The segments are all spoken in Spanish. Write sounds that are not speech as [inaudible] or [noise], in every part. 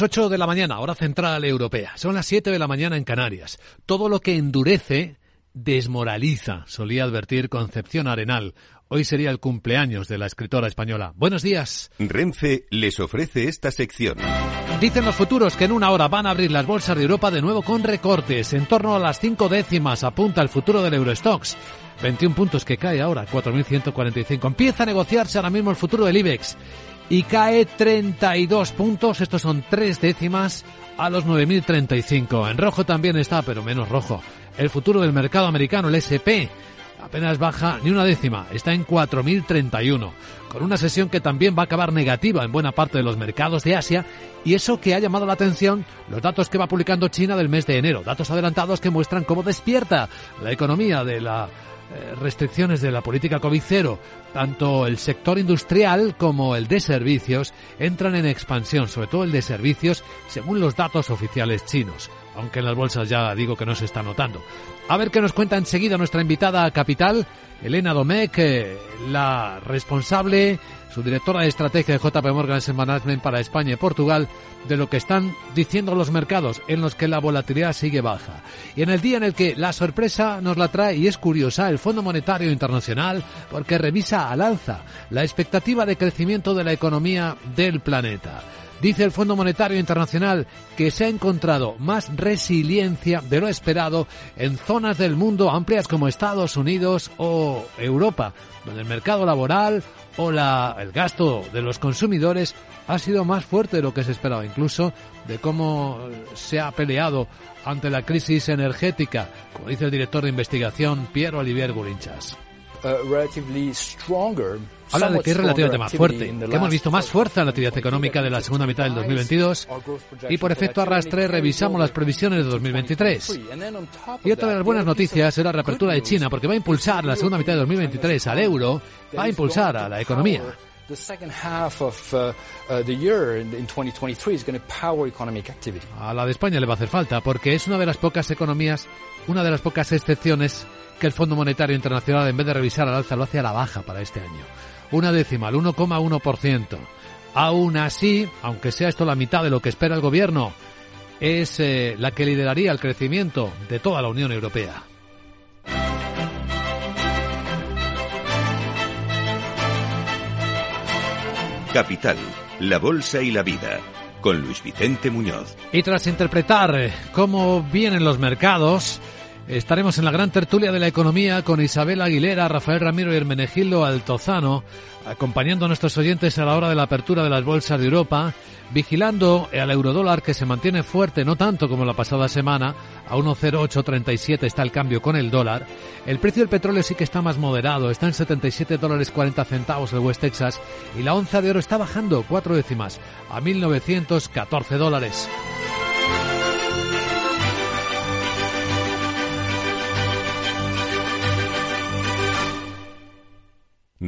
8 de la mañana, hora central europea. Son las 7 de la mañana en Canarias. Todo lo que endurece desmoraliza, solía advertir Concepción Arenal. Hoy sería el cumpleaños de la escritora española. Buenos días. Renfe les ofrece esta sección. Dicen los futuros que en una hora van a abrir las bolsas de Europa de nuevo con recortes. En torno a las cinco décimas apunta el futuro del Eurostox. 21 puntos que cae ahora, 4.145. Empieza a negociarse ahora mismo el futuro del IBEX y cae 32 puntos, estos son tres décimas a los 9.035. En rojo también está, pero menos rojo. El futuro del mercado americano, el SP, apenas baja ni una décima, está en 4.031, con una sesión que también va a acabar negativa en buena parte de los mercados de Asia y eso que ha llamado la atención los datos que va publicando China del mes de enero, datos adelantados que muestran cómo despierta la economía de la restricciones de la política COVID-0, tanto el sector industrial como el de servicios entran en expansión, sobre todo el de servicios, según los datos oficiales chinos, aunque en las bolsas ya digo que no se está notando. A ver qué nos cuenta enseguida nuestra invitada a Capital, Elena Domecq, eh, la responsable su directora de estrategia de JP Morgan Management para España y Portugal, de lo que están diciendo los mercados en los que la volatilidad sigue baja. Y en el día en el que la sorpresa nos la trae, y es curiosa, el Fondo Monetario Internacional, porque revisa al alza la expectativa de crecimiento de la economía del planeta. Dice el Fondo Monetario Internacional que se ha encontrado más resiliencia de lo esperado en zonas del mundo amplias como Estados Unidos o Europa, donde el mercado laboral o el gasto de los consumidores ha sido más fuerte de lo que se esperaba, incluso de cómo se ha peleado ante la crisis energética, como dice el director de investigación Piero Olivier Gurinchas. Habla de que es relativamente más fuerte, que hemos visto más fuerza en la actividad económica de la segunda mitad del 2022 y por efecto arrastre revisamos las previsiones de 2023. Y otra de las buenas noticias es la reapertura de China porque va a impulsar la segunda mitad de 2023 al euro, va a impulsar a la economía. A la de España le va a hacer falta porque es una de las pocas economías, una de las pocas excepciones que el Fondo Monetario Internacional en vez de revisar al alza lo hace a la baja para este año. Una décima, el 1,1%. Aún así, aunque sea esto la mitad de lo que espera el gobierno, es eh, la que lideraría el crecimiento de toda la Unión Europea. Capital, la Bolsa y la Vida, con Luis Vicente Muñoz. Y tras interpretar cómo vienen los mercados, Estaremos en la gran tertulia de la economía con Isabel Aguilera, Rafael Ramiro y Hermenegildo Altozano, acompañando a nuestros oyentes a la hora de la apertura de las bolsas de Europa, vigilando al eurodólar que se mantiene fuerte, no tanto como la pasada semana, a 1,0837 está el cambio con el dólar. El precio del petróleo sí que está más moderado, está en 77 dólares 40 centavos el West Texas y la onza de oro está bajando cuatro décimas a 1.914 dólares.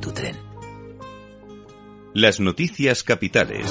tu tren. Las noticias capitales.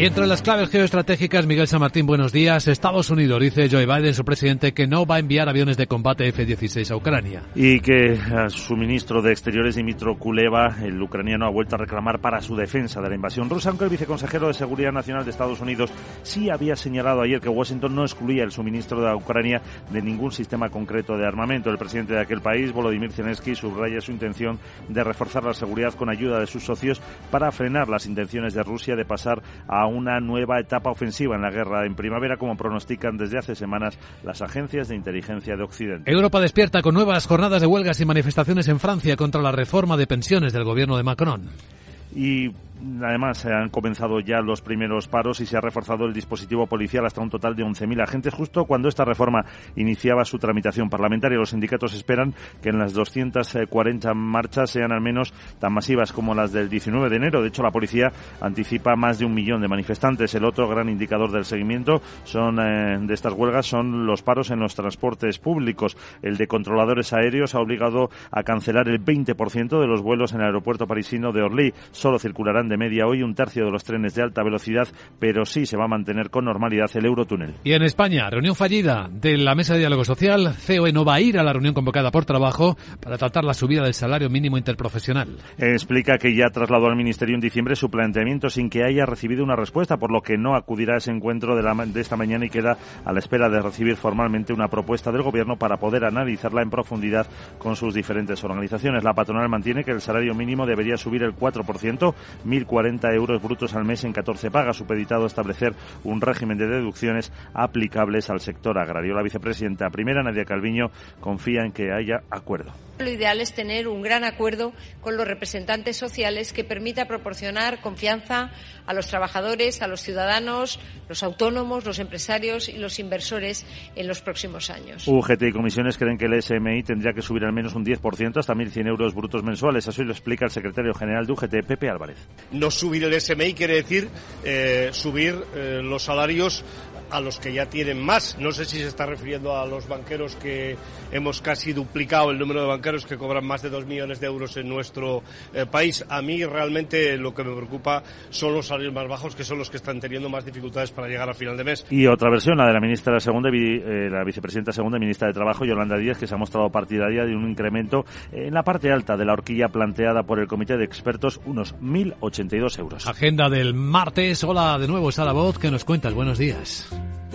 Y entre las claves geoestratégicas, Miguel San Martín, buenos días. Estados Unidos dice Joe Biden, su presidente, que no va a enviar aviones de combate F-16 a Ucrania. Y que su ministro de Exteriores, Dimitro Kuleva, el ucraniano, ha vuelto a reclamar para su defensa de la invasión rusa, aunque el viceconsejero de Seguridad Nacional de Estados Unidos sí había señalado ayer que Washington no excluía el suministro de Ucrania de ningún sistema concreto de armamento. El presidente de aquel país, Volodymyr Zelensky, subraya su intención de reforzar la seguridad con ayuda de sus socios para frenar las intenciones de Rusia de pasar a una nueva etapa ofensiva en la guerra en primavera, como pronostican desde hace semanas las agencias de inteligencia de Occidente. Europa despierta con nuevas jornadas de huelgas y manifestaciones en Francia contra la reforma de pensiones del gobierno de Macron. Y Además, se han comenzado ya los primeros paros y se ha reforzado el dispositivo policial hasta un total de 11.000 agentes, justo cuando esta reforma iniciaba su tramitación parlamentaria. Los sindicatos esperan que en las 240 marchas sean al menos tan masivas como las del 19 de enero. De hecho, la policía anticipa más de un millón de manifestantes. El otro gran indicador del seguimiento son, eh, de estas huelgas son los paros en los transportes públicos. El de controladores aéreos ha obligado a cancelar el 20% de los vuelos en el aeropuerto parisino de Orly. Solo circularán de media hoy un tercio de los trenes de alta velocidad, pero sí se va a mantener con normalidad el Eurotúnel. Y en España, reunión fallida de la Mesa de Diálogo Social. COE no va a ir a la reunión convocada por trabajo para tratar la subida del salario mínimo interprofesional. Explica que ya trasladó al Ministerio en diciembre su planteamiento sin que haya recibido una respuesta, por lo que no acudirá a ese encuentro de, la, de esta mañana y queda a la espera de recibir formalmente una propuesta del Gobierno para poder analizarla en profundidad con sus diferentes organizaciones. La patronal mantiene que el salario mínimo debería subir el 4%, 1.040 euros brutos al mes en 14 pagas, supeditado a establecer un régimen de deducciones aplicables al sector agrario. La vicepresidenta primera, Nadia Calviño, confía en que haya acuerdo. Lo ideal es tener un gran acuerdo con los representantes sociales que permita proporcionar confianza a los trabajadores, a los ciudadanos, los autónomos, los empresarios y los inversores en los próximos años. UGT y comisiones creen que el SMI tendría que subir al menos un 10% hasta 1.100 euros brutos mensuales. Así lo explica el secretario general de UGT, Pepe Álvarez. No subir el SMI quiere decir eh, subir eh, los salarios a los que ya tienen más. No sé si se está refiriendo a los banqueros que hemos casi duplicado el número de banqueros que cobran más de dos millones de euros en nuestro eh, país. A mí realmente lo que me preocupa son los salarios más bajos, que son los que están teniendo más dificultades para llegar a final de mes. Y otra versión, la de la ministra segunda, eh, la vicepresidenta segunda y ministra de Trabajo, Yolanda Díaz, que se ha mostrado partidaria de un incremento en la parte alta de la horquilla planteada por el Comité de Expertos, unos 1.082 euros. Agenda del martes. Hola de nuevo, Sara Voz, que nos cuentas. Buenos días.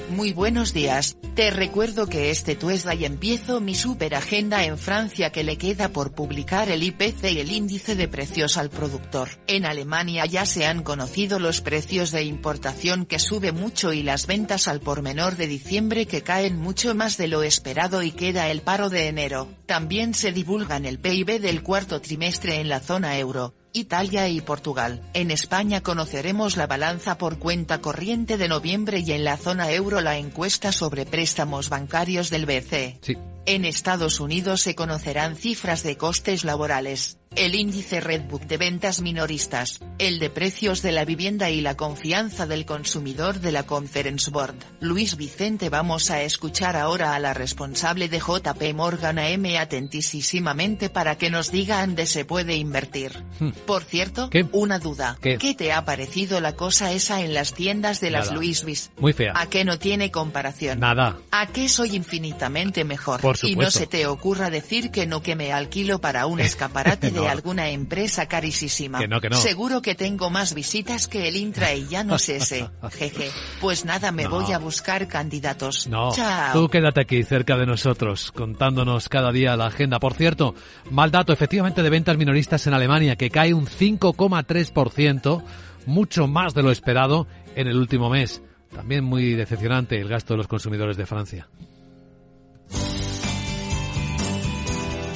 Muy buenos días, te recuerdo que este Tuesday empiezo mi super agenda en Francia que le queda por publicar el IPC y el índice de precios al productor. En Alemania ya se han conocido los precios de importación que sube mucho y las ventas al por menor de diciembre que caen mucho más de lo esperado y queda el paro de enero. También se divulgan el PIB del cuarto trimestre en la zona euro. Italia y Portugal. En España conoceremos la balanza por cuenta corriente de noviembre y en la zona euro la encuesta sobre préstamos bancarios del BCE. Sí. En Estados Unidos se conocerán cifras de costes laborales el índice Redbook de ventas minoristas, el de precios de la vivienda y la confianza del consumidor de la Conference Board. Luis Vicente vamos a escuchar ahora a la responsable de JP Morgan AM atentísimamente para que nos diga dónde se puede invertir. Hmm. Por cierto, ¿Qué? una duda. ¿Qué? te ha parecido la cosa esa en las tiendas de las Nada. Louis Vuitton? Muy fea. ¿A qué no tiene comparación? Nada. ¿A qué soy infinitamente mejor? Por y no se te ocurra decir que no que me alquilo para un [laughs] escaparate No. De alguna empresa carísima. Que no, que no. Seguro que tengo más visitas que el Intra y ya no sé ese. [laughs] Jeje. Pues nada, me No. voy a buscar candidatos. No, Chao. tú quédate aquí cerca de nosotros, contándonos cada día la agenda. Por cierto, mal dato efectivamente de ventas minoristas en Alemania, que cae un 5,3%, mucho más de lo esperado en el último mes. También muy decepcionante el gasto de los consumidores de Francia.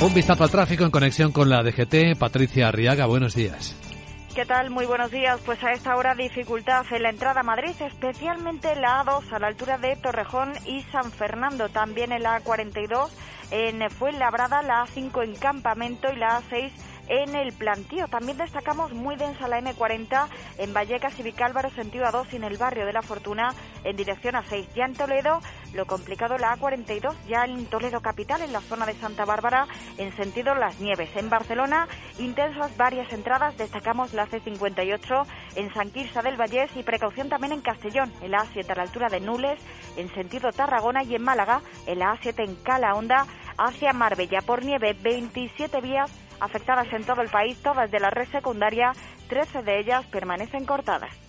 Un vistazo al tráfico en conexión con la DGT. Patricia Arriaga, buenos días. ¿Qué tal? Muy buenos días. Pues a esta hora dificultad en la entrada a Madrid, especialmente en la A2 a la altura de Torrejón y San Fernando. También en la A42 en Fuenlabrada, la A5 en Campamento y la A6 en el plantío. También destacamos muy densa la M40 en Vallecas y Vicálvaro, sentido A2 y en el barrio de la Fortuna en dirección A6. Ya en Toledo, lo complicado la A42, ya en Toledo capital, en la zona de Santa Bárbara, en sentido Las Nieves. En Barcelona, intensas varias entradas, destacamos la C58 en San Quirze del Vallés y precaución también en Castellón, en la A7 a la altura de Nules, en sentido Tarragona y en Málaga, en la A7 en Cala Honda hacia Marbella. Por nieve, 27 vías afectadas en todo el país, todas de la red secundaria, 13 de ellas permanecen cortadas.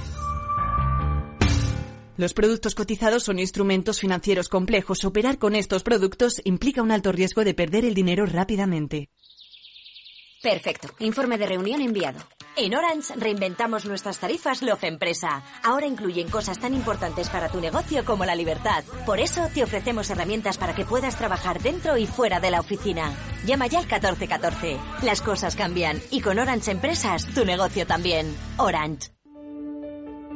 Los productos cotizados son instrumentos financieros complejos. Operar con estos productos implica un alto riesgo de perder el dinero rápidamente. Perfecto. Informe de reunión enviado. En Orange reinventamos nuestras tarifas Love Empresa. Ahora incluyen cosas tan importantes para tu negocio como la libertad. Por eso te ofrecemos herramientas para que puedas trabajar dentro y fuera de la oficina. Llama ya al 1414. Las cosas cambian y con Orange Empresas tu negocio también. Orange.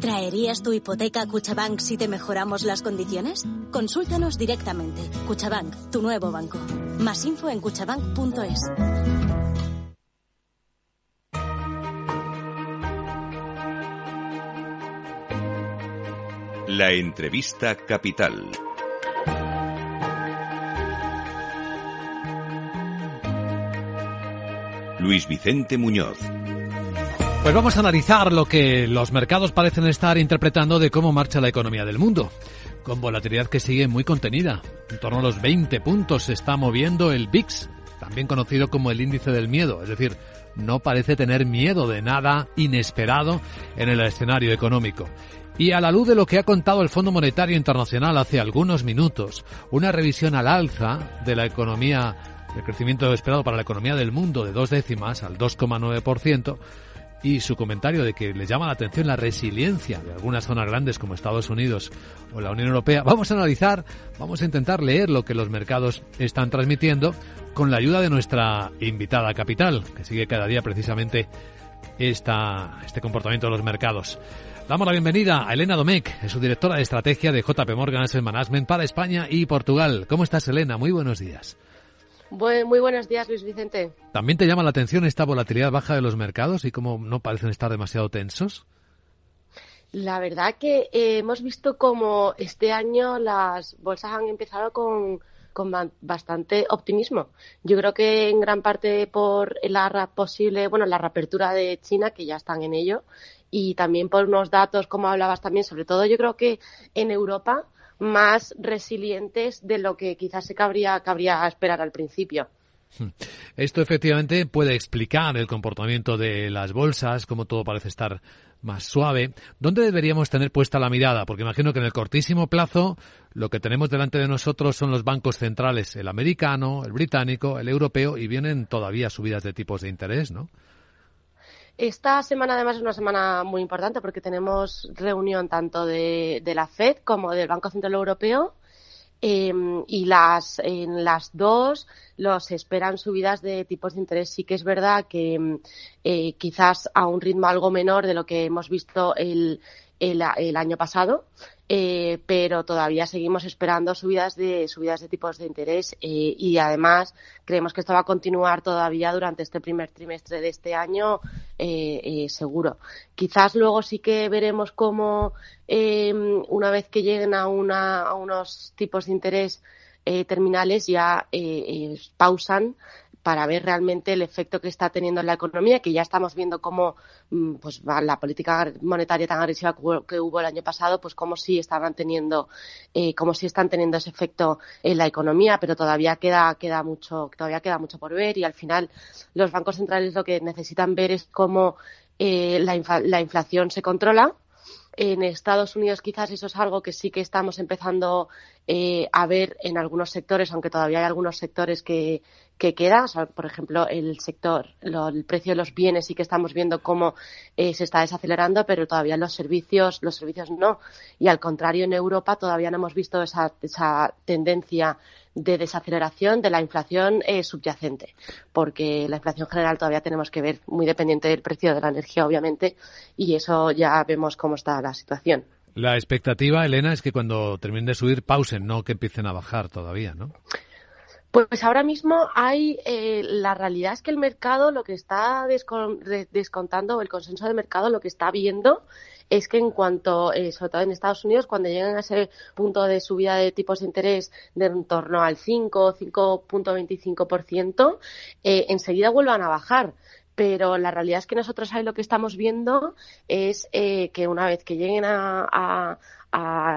¿Traerías tu hipoteca a Cuchabank si te mejoramos las condiciones? Consúltanos directamente. Cuchabank, tu nuevo banco. Más info en cuchabank.es. La entrevista capital. Luis Vicente Muñoz. Pues vamos a analizar lo que los mercados parecen estar interpretando de cómo marcha la economía del mundo, con volatilidad que sigue muy contenida. En torno a los 20 puntos se está moviendo el VIX, también conocido como el índice del miedo, es decir, no parece tener miedo de nada inesperado en el escenario económico. Y a la luz de lo que ha contado el Fondo Monetario Internacional hace algunos minutos, una revisión al alza de la economía, el crecimiento esperado para la economía del mundo de dos décimas al 2,9%, y su comentario de que le llama la atención la resiliencia de algunas zonas grandes como Estados Unidos o la Unión Europea, vamos a analizar, vamos a intentar leer lo que los mercados están transmitiendo con la ayuda de nuestra invitada capital, que sigue cada día precisamente esta, este comportamiento de los mercados. Damos la bienvenida a Elena Domecq, es su directora de estrategia de JP Morgan Asset Management para España y Portugal. ¿Cómo estás, Elena? Muy buenos días muy buenos días, Luis Vicente. ¿También te llama la atención esta volatilidad baja de los mercados y cómo no parecen estar demasiado tensos? La verdad que eh, hemos visto como este año las bolsas han empezado con, con bastante optimismo. Yo creo que en gran parte por la posible, bueno, la reapertura de China, que ya están en ello, y también por unos datos, como hablabas también, sobre todo yo creo que en Europa más resilientes de lo que quizás se cabría, cabría esperar al principio. Hmm. Esto efectivamente puede explicar el comportamiento de las bolsas, como todo parece estar más suave. ¿Dónde deberíamos tener puesta la mirada? Porque imagino que en el cortísimo plazo lo que tenemos delante de nosotros son los bancos centrales, el americano, el británico, el europeo, y vienen todavía subidas de tipos de interés, ¿no? Esta semana además es una semana muy importante porque tenemos reunión tanto de, la FED como del Banco Central Europeo em, y las, en las dos los esperan subidas de tipos de interés. Sí que es verdad que em, eh, quizás a un ritmo algo menor de lo que hemos visto el, el año pasado, eh, pero todavía seguimos esperando subidas de subidas de tipos de interés eh, y además creemos que esto va a continuar todavía durante este primer trimestre de este año eh, seguro. Quizás luego sí que veremos cómo una vez que lleguen a, una, a unos tipos de interés terminales ya pausan para ver realmente el efecto que está teniendo en la economía, que ya estamos viendo cómo mm, pues, la política monetaria tan agresiva que hubo el año pasado, pues cómo sí estaban teniendo, eh, cómo sí están teniendo ese efecto en la economía, pero todavía queda, queda mucho, todavía queda mucho por ver y al final los bancos centrales lo que necesitan ver es cómo eh, la, inflación se controla. En Estados Unidos quizás eso es algo que sí que estamos empezando eh, a ver en algunos sectores, aunque todavía hay algunos sectores que, que quedan. por ejemplo, el sector, el precio de los bienes sí que estamos viendo cómo eh, se está desacelerando, pero todavía los servicios, los servicios no. Y al contrario, en Europa todavía no hemos visto esa, esa tendencia de desaceleración de la inflación eh, subyacente, porque la inflación general todavía tenemos que ver muy dependiente del precio de la energía, obviamente, y eso ya vemos cómo está la situación. La expectativa, Elena, es que cuando terminen de subir pausen, no que empiecen a bajar todavía, ¿no? Pues ahora mismo hay, eh, la realidad es que el mercado lo que está descontando, el consenso de mercado lo que está viendo es que en cuanto, eh, sobre todo en Estados Unidos, cuando lleguen a ese punto de subida de tipos de interés de en torno al 5, 5.25%, eh, enseguida vuelvan a bajar. Pero la realidad es que nosotros ahí lo que estamos viendo es eh, que una vez que lleguen a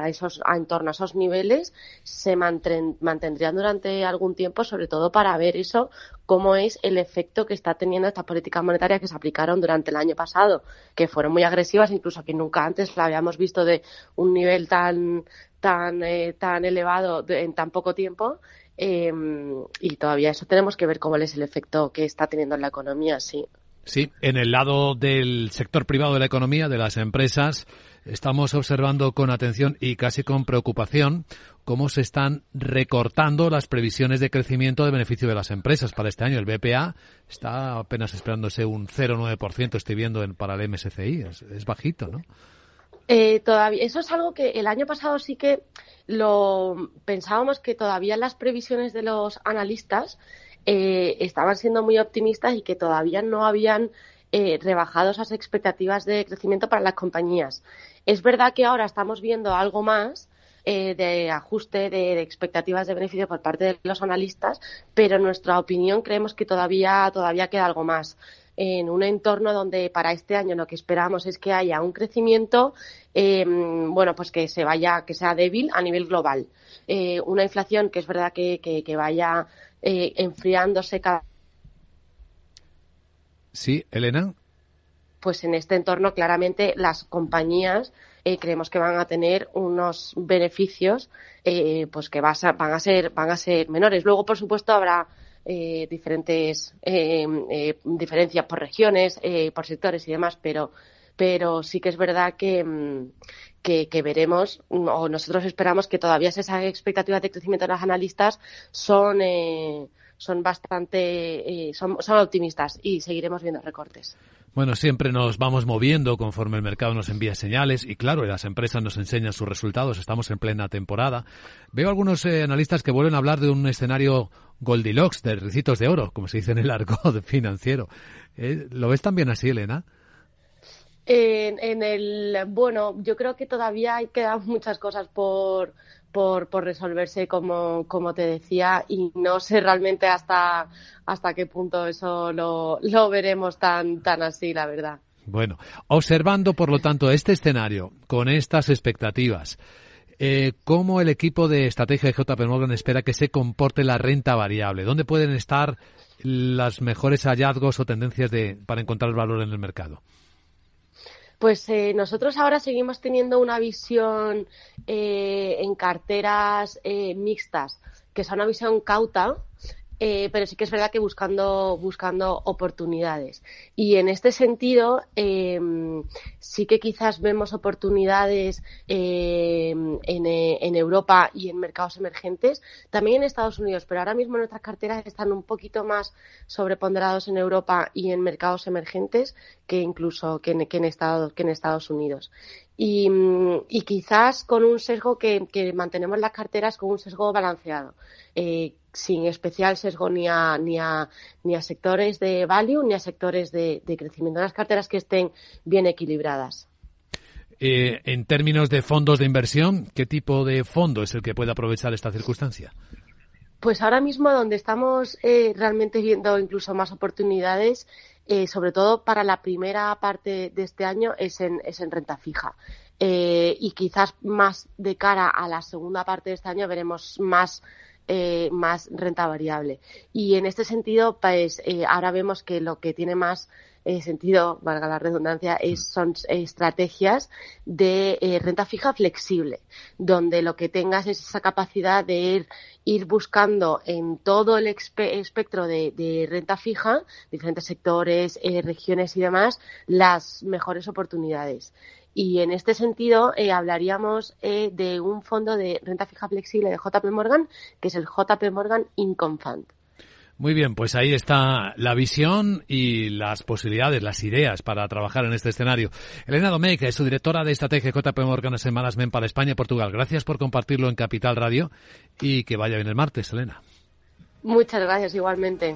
esos, a, en torno a esos niveles, se mantendrían durante algún tiempo, sobre todo para ver eso, cómo es el efecto que está teniendo estas políticas monetarias que se aplicaron durante el año pasado, que fueron muy agresivas, incluso que nunca antes la habíamos visto de un nivel tan, tan, eh, tan elevado en tan poco tiempo. Em, y todavía eso tenemos que ver cómo es el efecto que está teniendo en la economía, sí. Sí, en el lado del sector privado de la economía, de las empresas, estamos observando con atención y casi con preocupación cómo se están recortando las previsiones de crecimiento de beneficio de las empresas para este año. El BPA está apenas esperándose un 0,9%, estoy viendo en, para el MSCI. Es, bajito, ¿no? Eh, todavía, eso es algo que el año pasado sí que lo pensábamos que todavía las previsiones de los analistas eh, estaban siendo muy optimistas y que todavía no habían eh, rebajado esas expectativas de crecimiento para las compañías. Es verdad que ahora estamos viendo algo más eh, de ajuste de, expectativas de beneficio por parte de los analistas, pero en nuestra opinión creemos que todavía, todavía queda algo más en un entorno donde para este año lo que esperamos es que haya un crecimiento, eh, bueno, pues que se vaya, que sea débil a nivel global. Eh, una inflación que es verdad que, que, que vaya enfriándose cada. Sí, Elena pues en este entorno claramente las compañías eh, creemos que van a tener unos beneficios eh, pues que van a ser van a ser menores luego por supuesto habrá eh, diferentes diferencias por regiones por sectores y demás pero pero sí que es verdad que, mm, que, veremos o nosotros esperamos que todavía esas expectativas de crecimiento de los analistas son son bastante son, son optimistas y seguiremos viendo recortes. Bueno, siempre nos vamos moviendo conforme el mercado nos envía señales y claro, las empresas nos enseñan sus resultados, estamos en plena temporada. Veo algunos eh, analistas que vuelven a hablar de un escenario Goldilocks, de ricitos de oro, como se dice en el argot [laughs] financiero. Eh, ¿Lo ves también así, Elena? En, el, bueno, yo creo que todavía hay quedan muchas cosas por, por, por resolverse, como, como te decía, y no sé realmente hasta, hasta qué punto eso lo, lo veremos tan, tan así, la verdad. Bueno, observando, por lo tanto, este escenario, con estas expectativas, eh, ¿cómo el equipo de estrategia de JP Morgan espera que se comporte la renta variable? ¿Dónde pueden estar los mejores hallazgos o tendencias de, para encontrar valor en el mercado? Pues eh, nosotros ahora seguimos teniendo una visión eh, en carteras eh, mixtas, que es una visión cauta, eh, pero sí que es verdad que buscando, buscando oportunidades. Y en este sentido, em, sí que quizás vemos oportunidades em, en, eh, en, Europa y en mercados emergentes, también en Estados Unidos, pero ahora mismo nuestras carteras están un poquito más sobreponderados en Europa y en mercados emergentes que incluso que en, que en, Estados, que en Estados Unidos. Y, y, quizás con un sesgo que, que, mantenemos las carteras con un sesgo balanceado. Eh, sin especial sesgo ni a, ni a, ni a sectores de value ni a sectores de, de crecimiento. Unas carteras que estén bien equilibradas. Eh, en términos de fondos de inversión, ¿qué tipo de fondo es el que puede aprovechar esta circunstancia? Pues ahora mismo donde estamos eh, realmente viendo incluso más oportunidades, eh, sobre todo para la primera parte de este año, es en, es en renta fija. Eh, y quizás más de cara a la segunda parte de este año veremos más eh, más renta variable. Y en este sentido, pues eh, ahora vemos que lo que tiene más eh, sentido, valga la redundancia, es, son estrategias de eh, renta fija flexible, donde lo que tengas es esa capacidad de ir, ir buscando en todo el espectro de, de, renta fija, diferentes sectores, eh, regiones y demás, las mejores oportunidades. Y en este sentido eh, hablaríamos eh, de un fondo de renta fija flexible de JP Morgan, que es el JP Morgan Income Fund. Muy bien, pues ahí está la visión y las posibilidades, las ideas para trabajar en este escenario. Elena Domecq es su directora de estrategia JP Morgan en Management para España y Portugal. Gracias por compartirlo en Capital Radio y que vaya bien el martes, Elena. Muchas gracias igualmente.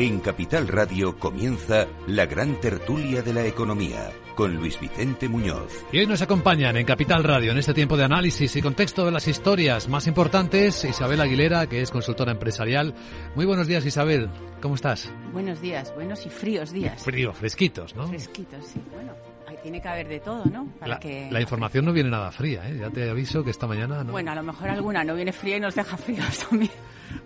En Capital Radio comienza la gran tertulia de la economía con Luis Vicente Muñoz. Y hoy nos acompañan en Capital Radio en este tiempo de análisis y contexto de las historias más importantes Isabel Aguilera, que es consultora empresarial. Muy buenos días Isabel, ¿cómo estás? Buenos días, buenos y fríos días. Frío, fresquitos, ¿no? Fresquitos, sí. Bueno, tiene que haber de todo, ¿no? Para la, que... la, información no viene nada fría, ¿eh? Ya te aviso que esta mañana no. Bueno, a lo mejor alguna no viene fría y nos deja fríos [laughs] también.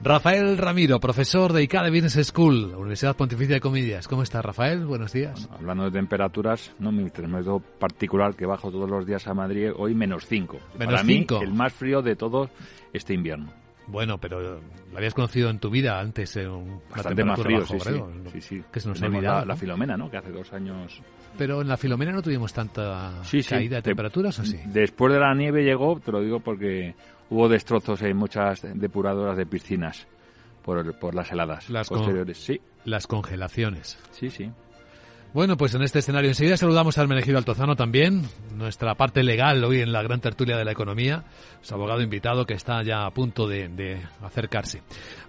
Rafael Ramiro, profesor de ICADE Business School, Universidad Pontificia de Comillas. ¿Cómo está, Rafael? Buenos días. Bueno, hablando de temperaturas, no mi termómetro particular que bajo todos los días a Madrid, hoy menos 5. Menos 5. El más frío de todos este invierno. Bueno, pero lo habías conocido en tu vida antes en un, Bastante más frío, bajo, sí, sí, sí, sí, Que se nos la, la. Filomena, ¿no? Que hace dos años... Pero en la Filomena no tuvimos tanta Sí, caída de Te- temperaturas, ¿o sí? Después de la nieve llegó, te lo digo porque hubo destrozos en muchas depuradoras de piscinas por, por las heladas Las con- posteriores. Sí, Las congelaciones. sí, sí. Bueno, pues en este escenario enseguida saludamos al Menegido Altozano también, nuestra parte legal hoy en la gran tertulia de la economía, su abogado invitado que está ya a punto de, acercarse.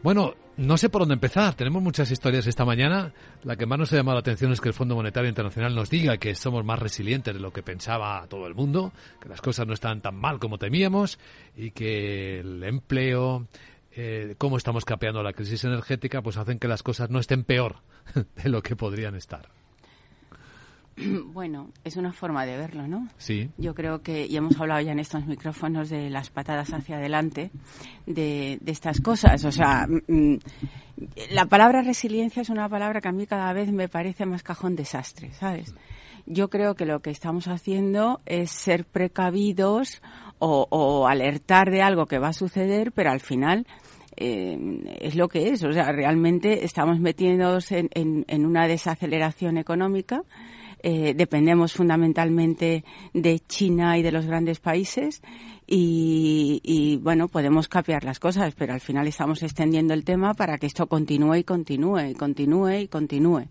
Bueno, no sé por dónde empezar, tenemos muchas historias esta mañana. La que más nos ha llamado la atención es que el Fondo Monetario Internacional nos diga que somos más resilientes de lo que pensaba todo el mundo, que las cosas no están tan mal como temíamos y que el empleo, eh, cómo estamos capeando la crisis energética, pues hacen que las cosas no estén peor [laughs] de lo que podrían estar. [clears throat] Bueno, es una forma de verlo, ¿no? Sí. Yo creo que, y hemos hablado ya en estos micrófonos de las patadas hacia adelante, de, de estas cosas. O sea, mm, la palabra resiliencia es una palabra que a mí cada vez me parece más cajón desastre, ¿sabes? Yo creo que lo que estamos haciendo es ser precavidos o, o alertar de algo que va a suceder, pero al final eh, es lo que es. O sea, realmente estamos metiéndonos en, en, en una desaceleración económica. Eh, dependemos fundamentalmente de China y de los grandes países y, y, bueno, podemos capear las cosas, pero al final estamos extendiendo el tema para que esto continúe y continúe y continúe y continúe.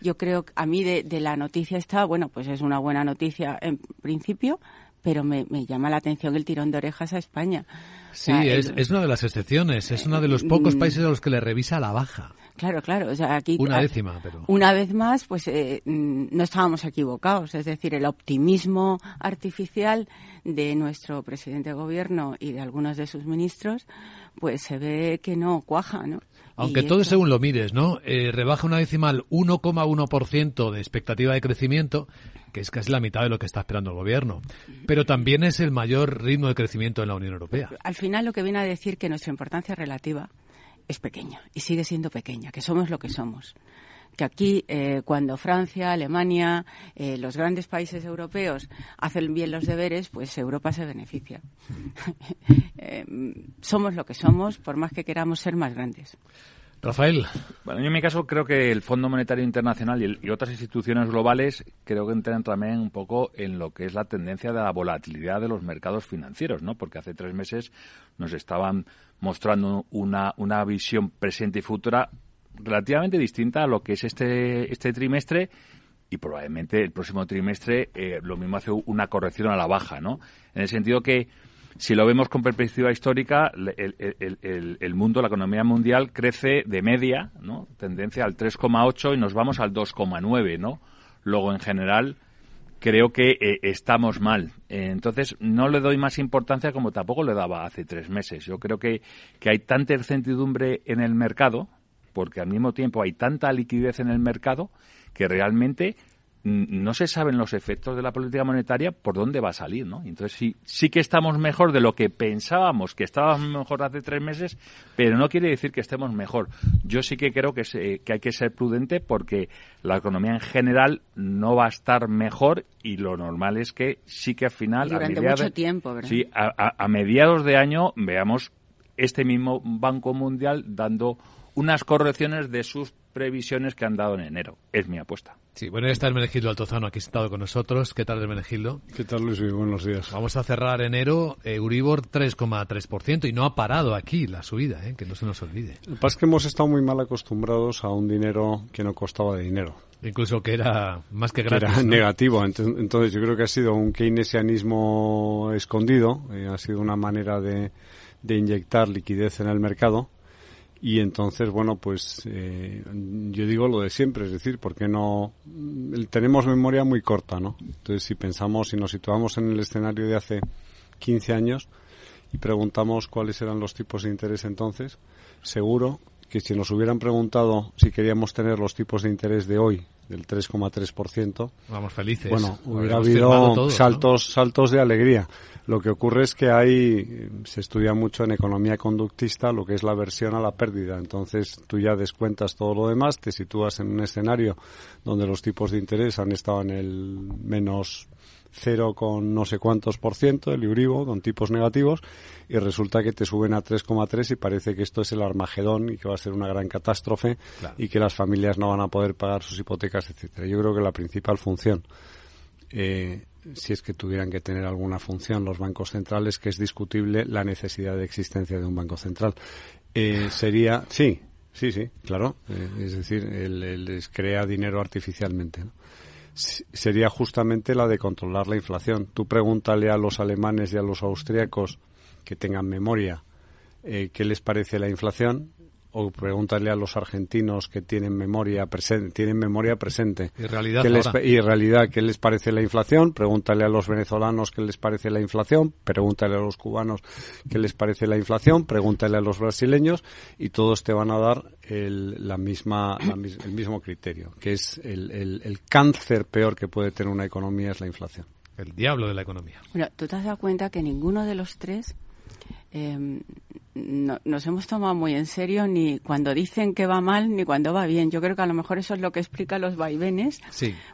Yo creo que a mí de, de la noticia está, bueno, pues es una buena noticia en principio, pero me, llama la atención el tirón de orejas a España. Sí, es, es, una de las excepciones, es uno de los pocos mm. países a los que le revisa la baja. Claro, claro. O sea, aquí, una décima, pero. Una vez más, pues eh, no estábamos equivocados. Es decir, el optimismo artificial de nuestro presidente de gobierno y de algunos de sus ministros, pues se ve que no cuaja, ¿no? Aunque todo según lo mires, ¿no? Eh, rebaja una decimal 1,1% de expectativa de crecimiento, que es casi la mitad de lo que está esperando el gobierno. Pero también es el mayor ritmo de crecimiento en la Unión Europea. Al final lo que viene a decir que nuestra importancia relativa es pequeña y sigue siendo pequeña, que somos lo que somos que aquí eh, cuando Francia, Alemania, eh, los grandes países europeos hacen bien los deberes, pues Europa se beneficia. [laughs] Eh, somos lo que somos, por más que queramos ser más grandes. Rafael. Bueno, yo en mi caso creo que el Fondo Monetario Internacional y, otras instituciones globales creo que entran también un poco en lo que es la tendencia de la volatilidad de los mercados financieros, ¿no? Porque hace tres meses nos estaban mostrando una, una visión presente y futura relativamente distinta a lo que es este, este trimestre y probablemente el próximo trimestre eh, lo mismo hace una corrección a la baja, ¿no? En el sentido que si lo vemos con perspectiva histórica, el, el, mundo, la economía mundial crece de media, ¿no? Tendencia al 3,8 y nos vamos al 2,9, ¿no? Luego, en general, creo que eh, estamos mal. entonces, no le doy más importancia como tampoco le daba hace tres meses. Yo creo que, que hay tanta incertidumbre en el mercado, porque al mismo tiempo hay tanta liquidez en el mercado que realmente no se saben los efectos de la política monetaria por dónde va a salir, ¿no? Entonces sí, sí que estamos mejor de lo que pensábamos que estábamos mejor hace tres meses, pero no quiere decir que estemos mejor. Yo sí que creo que, que hay que ser prudente porque la economía en general no va a estar mejor y lo normal es que sí que al final durante mucho tiempo, ¿verdad? Sí, a mediados de año veamos este mismo Banco Mundial dando unas correcciones de sus previsiones que han dado en enero. Es mi apuesta. Sí, bueno, ya está Hermenegildo Altozano aquí sentado con nosotros. ¿Qué tal, Hermenegildo? ¿Qué tal, Luis? Buenos días. Vamos a cerrar enero, Euribor 3,3%, y no ha parado aquí la subida, ¿eh? que no se nos olvide. Lo que pasa es que hemos estado muy mal acostumbrados a un dinero que no costaba de dinero. Incluso que era más que gratis. era negativo. Entonces, yo creo que ha sido un keynesianismo escondido, eh, ha sido una manera de, de inyectar liquidez en el mercado y entonces, bueno, pues eh, yo digo lo de siempre, es decir, porque no tenemos memoria muy corta, ¿no? Entonces, si pensamos, si nos situamos en el escenario de hace 15 años y preguntamos cuáles eran los tipos de interés entonces, seguro que si nos hubieran preguntado si queríamos tener los tipos de interés de hoy, del 3,3%, vamos felices. Bueno, hubiera habido saltos, saltos de alegría. Lo que ocurre es que hay, se estudia mucho en economía conductista lo que es la versión a la pérdida. Entonces tú ya descuentas todo lo demás, te sitúas en un escenario donde los tipos de interés han estado en el menos cero con no sé cuántos por ciento, el Euribor, con tipos negativos, y resulta que te suben a 3,3 y parece que esto es el Armagedón y que va a ser una gran catástrofe y que las familias no van a poder pagar sus hipotecas, etcétera. Yo creo que la principal función eh, si es que tuvieran que tener alguna función los bancos centrales, que es discutible la necesidad de existencia de un banco central. Eh, sería, sí, sí, sí, claro, eh, es decir, les crea dinero artificialmente. sería justamente la de controlar la inflación. Tú pregúntale a los alemanes y a los austriacos que tengan memoria eh, qué les parece la inflación o pregúntale a los argentinos que tienen memoria presente, tienen memoria presente. Y realidad, ¿Qué les, y realidad, ¿qué les parece la inflación? Pregúntale a los venezolanos qué les parece la inflación, pregúntale a los cubanos qué les parece la inflación, pregúntale a los brasileños y todos te van a dar el, la misma, el mismo criterio, que es el, el cáncer peor que puede tener una economía es la inflación. El diablo de la economía. Bueno, tú te has dado cuenta que ninguno de los tres eh, no, nos hemos tomado muy en serio ni cuando dicen que va mal ni cuando va bien. Yo creo que a lo mejor eso es lo que explica los vaivenes,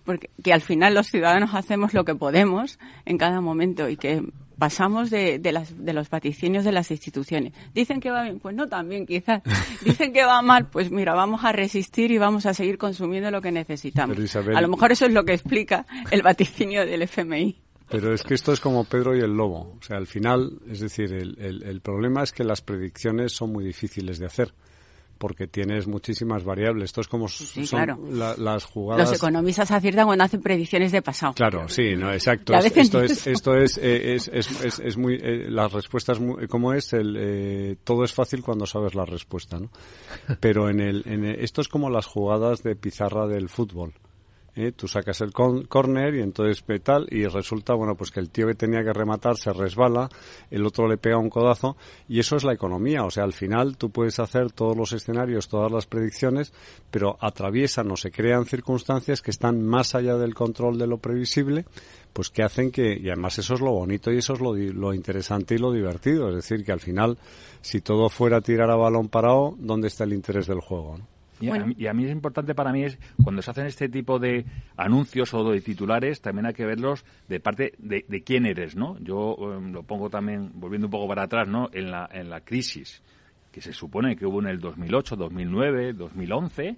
porque que al final los ciudadanos hacemos lo que podemos en cada momento y que pasamos de, de, las, de los vaticinios de las instituciones. Dicen que va bien, pues no también quizás. [laughs] Dicen que va mal, pues mira, vamos a resistir y vamos a seguir consumiendo lo que necesitamos. a lo mejor eso es lo que explica el vaticinio del FMI. Pero es que esto es como Pedro y el lobo. O sea, al final, es decir, el, el, problema es que las predicciones son muy difíciles de hacer porque tienes muchísimas variables. Esto es como son las jugadas. Los economistas aciertan cuando hacen predicciones de pasado. Claro, sí, no, exacto. esto es, esto es, eh, es, es, es, muy, eh, las respuestas, como es, el, eh, todo es fácil cuando sabes la respuesta, ¿no? Pero en el, en esto es como las jugadas de pizarra del fútbol. ¿Eh? tú sacas el corner y entonces tal y resulta bueno pues que el tío que tenía que rematar se resbala el otro le pega un codazo y eso es la economía o sea al final tú puedes hacer todos los escenarios todas las predicciones pero atraviesan o se crean circunstancias que están más allá del control de lo previsible pues que hacen que y además eso es lo bonito y eso es lo, lo interesante y lo divertido es decir que al final si todo fuera tirar a balón parado dónde está el interés del juego ¿no? Y, a mí, es importante para mí es cuando se hacen este tipo de anuncios o de titulares, también hay que verlos de parte de, quién eres, ¿no? Yo em, lo pongo también, volviendo un poco para atrás, ¿no? En la, en la crisis que se supone que hubo en el 2008, 2009, 2011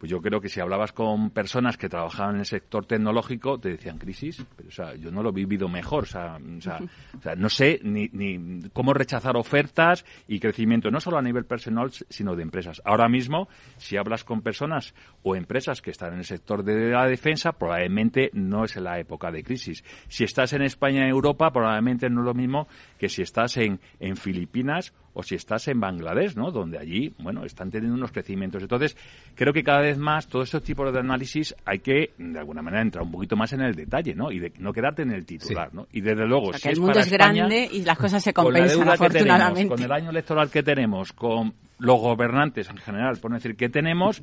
pues yo creo que si hablabas con personas que trabajaban en el sector tecnológico, te decían crisis, pero o sea, yo no lo he vivido mejor, o sea, o sea, [laughs] o sea no sé ni, ni cómo rechazar ofertas y crecimiento, no solo a nivel personal, sino de empresas. Ahora mismo, si hablas con personas o empresas que están en el sector de la defensa, probablemente no es la época de crisis. Si estás en España y Europa, probablemente no es lo mismo que si estás en, en Filipinas o si estás en Bangladesh, ¿no? Donde allí, bueno, están teniendo unos crecimientos. Entonces, creo que cada vez más todos estos tipos de análisis hay que, de alguna manera, entrar un poquito más en el detalle, ¿no? Y de, no quedarte en el titular, ¿no? Y desde luego, si el mundo es, grande y las cosas se compensan, afortunadamente. con el año electoral que tenemos, con los gobernantes en general, por no decir que tenemos,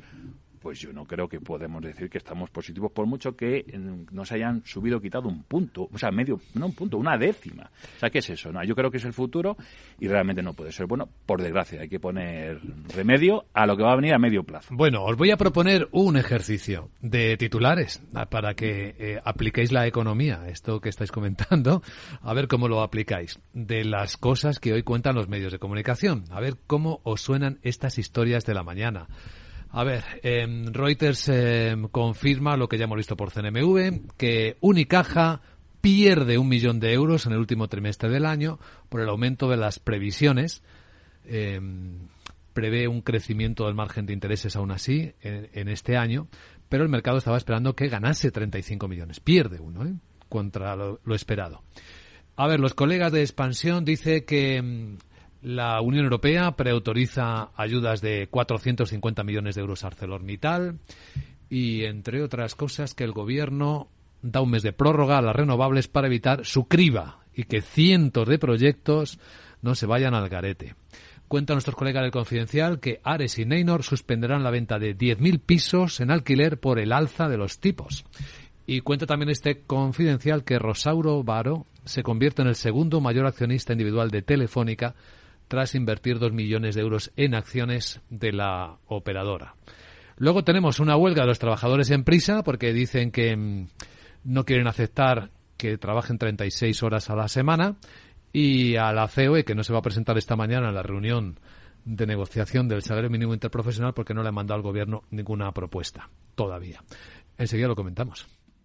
pues yo no creo que podemos decir que estamos positivos por mucho que nos hayan subido quitado un punto, o sea, medio, no un punto, una décima. O sea, ¿qué es eso? No, yo creo que es el futuro y realmente no puede ser bueno. Por desgracia, hay que poner remedio a lo que va a venir a medio plazo. Bueno, os voy a proponer un ejercicio de titulares para que eh, apliquéis la economía, esto que estáis comentando, a ver cómo lo aplicáis, de las cosas que hoy cuentan los medios de comunicación, a ver cómo os suenan estas historias de la mañana. A ver, em, Reuters em, confirma lo que ya hemos visto por CNMV, que Unicaja pierde un millón de euros en el último trimestre del año por el aumento de las previsiones. Em, prevé un crecimiento del margen de intereses aún así en, este año, pero el mercado estaba esperando que ganase 35 millones. Pierde uno, ¿eh? contra lo, lo esperado. A ver, los colegas de expansión dicen que la Unión Europea preautoriza ayudas de 450 millones de euros a ArcelorMittal y, entre otras cosas, que el Gobierno da un mes de prórroga a las renovables para evitar su criba y que cientos de proyectos no se vayan al garete. Cuentan nuestros colegas del Confidencial que Ares y Neynor suspenderán la venta de 10.000 pisos en alquiler por el alza de los tipos. Y cuenta también este Confidencial que Rosauro Baro se convierte en el segundo mayor accionista individual de Telefónica tras invertir dos millones de euros en acciones de la operadora. Luego tenemos una huelga de los trabajadores en prisa porque dicen que mm, no quieren aceptar que trabajen 36 horas a la semana y a la COE que no se va a presentar esta mañana en la reunión de negociación del salario mínimo interprofesional porque no le ha mandado al gobierno ninguna propuesta todavía. Enseguida lo comentamos.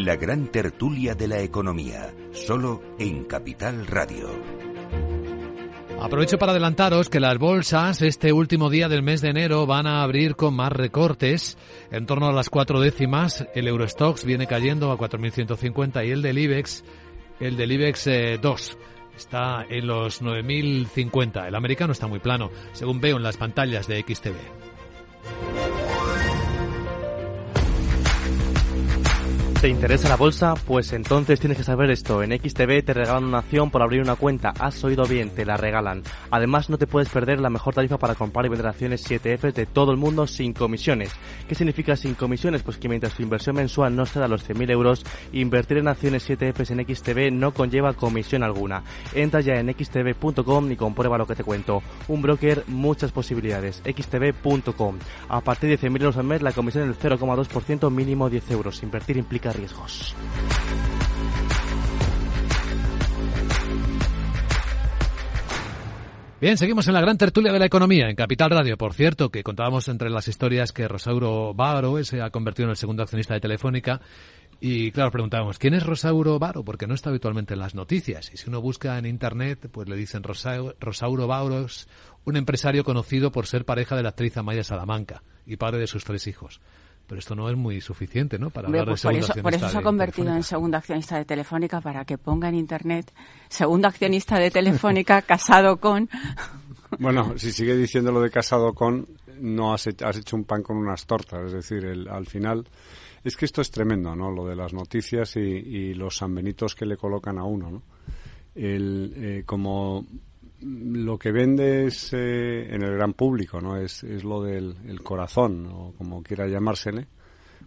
La gran tertulia de la economía, solo en Capital Radio. Aprovecho para adelantaros que las bolsas este último día del mes de enero van a abrir con más recortes, en torno a las cuatro décimas. El Eurostox viene cayendo a 4.150 y el del IBEX, el del IBEX 2. Eh, está en los 9.050. El americano está muy plano, según veo en las pantallas de XTV. ¿Te interesa la bolsa? Pues entonces tienes que saber esto. En XTB te regalan una acción por abrir una cuenta. Has oído bien, te la regalan. Además, no te puedes perder la mejor tarifa para comprar y vender acciones 7F de todo el mundo sin comisiones. ¿Qué significa sin comisiones? Pues que mientras tu inversión mensual no exceda los 100.000 euros, invertir en acciones 7F en XTB no conlleva comisión alguna. Entra ya en xtb.com y comprueba lo que te cuento. Un broker, muchas posibilidades. xtb.com. A partir de 100.000 euros al mes, la comisión es del 0,2% mínimo 10 euros. Invertir implica riesgos. Bien, seguimos en la gran tertulia de la economía en Capital Radio. Por cierto, que contábamos entre las historias que Rosauro Baro se ha convertido en el segundo accionista de Telefónica. Y claro, preguntábamos, ¿quién es Rosauro Baro? Porque no está habitualmente en las noticias. Y si uno busca en Internet, pues le dicen Rosauro Baro es un empresario conocido por ser pareja de la actriz Amaya Salamanca y padre de sus tres hijos. Pero esto no es muy suficiente, ¿no? Para hablar de pues por eso, por eso se ha convertido en segundo accionista de Telefónica para que ponga en internet segundo accionista de Telefónica [laughs] casado con. Bueno, si sigue diciendo lo de casado con, no has, hecho un pan con unas tortas. Es decir, el, al final es que esto es tremendo, ¿no? Lo de las noticias y, los sanbenitos que le colocan a uno, ¿no? El, eh, como lo que vendes eh, en el gran público, ¿no? Es, es lo del el corazón, o como quiera llamársele,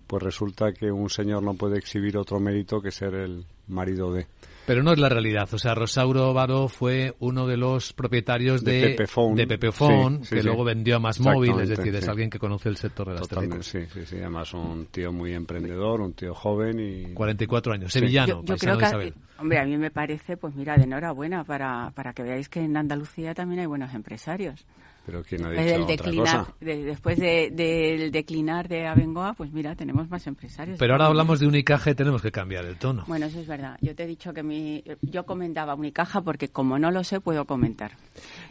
pues resulta que un señor no puede exhibir otro mérito que ser el marido de. Pero no es la realidad. O sea, Rosauro Varo fue uno de los propietarios de, de Pepefon, que luego vendió a Más Móvil, es decir, es alguien que conoce el sector de las Totalmente, Sí, sí, sí. Además, un tío muy emprendedor, un tío joven y... 44 años, sevillano, yo, creo que, Hombre, a mí me parece, pues mira, de enhorabuena para, para que veáis que en Andalucía también hay buenos empresarios. Pero ¿quién ha dicho declinar, después del declinar de Abengoa, pues mira, tenemos más empresarios. Pero ahora hablamos de Unicaja y tenemos que cambiar el tono. Bueno, eso es verdad. Yo te he dicho que mi, yo comentaba Unicaja porque como no lo sé, puedo comentar.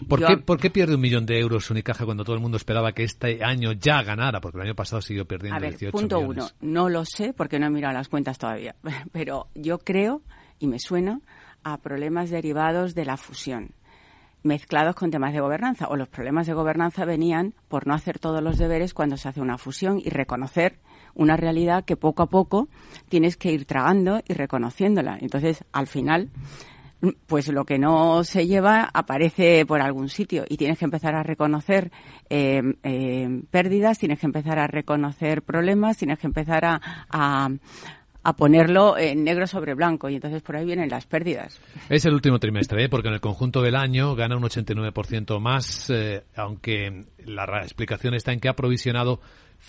¿Por, qué, ¿Por qué pierde un millón de euros Unicaja cuando todo el mundo esperaba que este año ya ganara? Porque el año pasado siguió perdiendo A ver, 18 punto uno. No lo sé porque no he mirado las cuentas todavía. [laughs] Pero yo creo, y me suena, a problemas derivados de la fusión mezclados con temas de gobernanza. O los problemas de gobernanza venían por no hacer todos los deberes cuando se hace una fusión y reconocer una realidad que poco a poco tienes que ir tragando y reconociéndola. Entonces, al final, pues lo que no se lleva aparece por algún sitio y tienes que empezar a reconocer eh, eh, pérdidas, tienes que empezar a reconocer problemas, tienes que empezar a a ponerlo en negro sobre blanco y entonces por ahí vienen las pérdidas. Es el último trimestre, ¿eh? porque en el conjunto del año gana un 89% más, eh, aunque la explicación está en que ha provisionado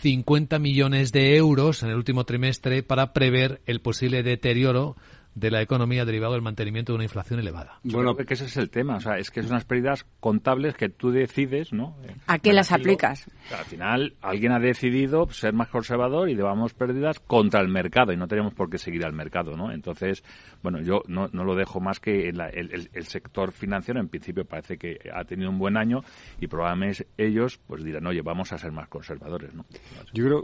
50 millones de euros en el último trimestre para prever el posible deterioro de la economía derivado del mantenimiento de una inflación elevada. Bueno, que ese es el tema, o sea, es que son unas pérdidas contables que tú decides, ¿no? ¿A qué las aplicas? al final, alguien ha decidido ser más conservador y llevamos pérdidas contra el mercado y no tenemos por qué seguir al mercado, ¿no? Entonces, bueno, yo no, no lo dejo más que el, el, sector financiero, en principio parece que ha tenido un buen año y probablemente ellos pues dirán, oye, vamos a ser más conservadores, ¿no? Yo creo,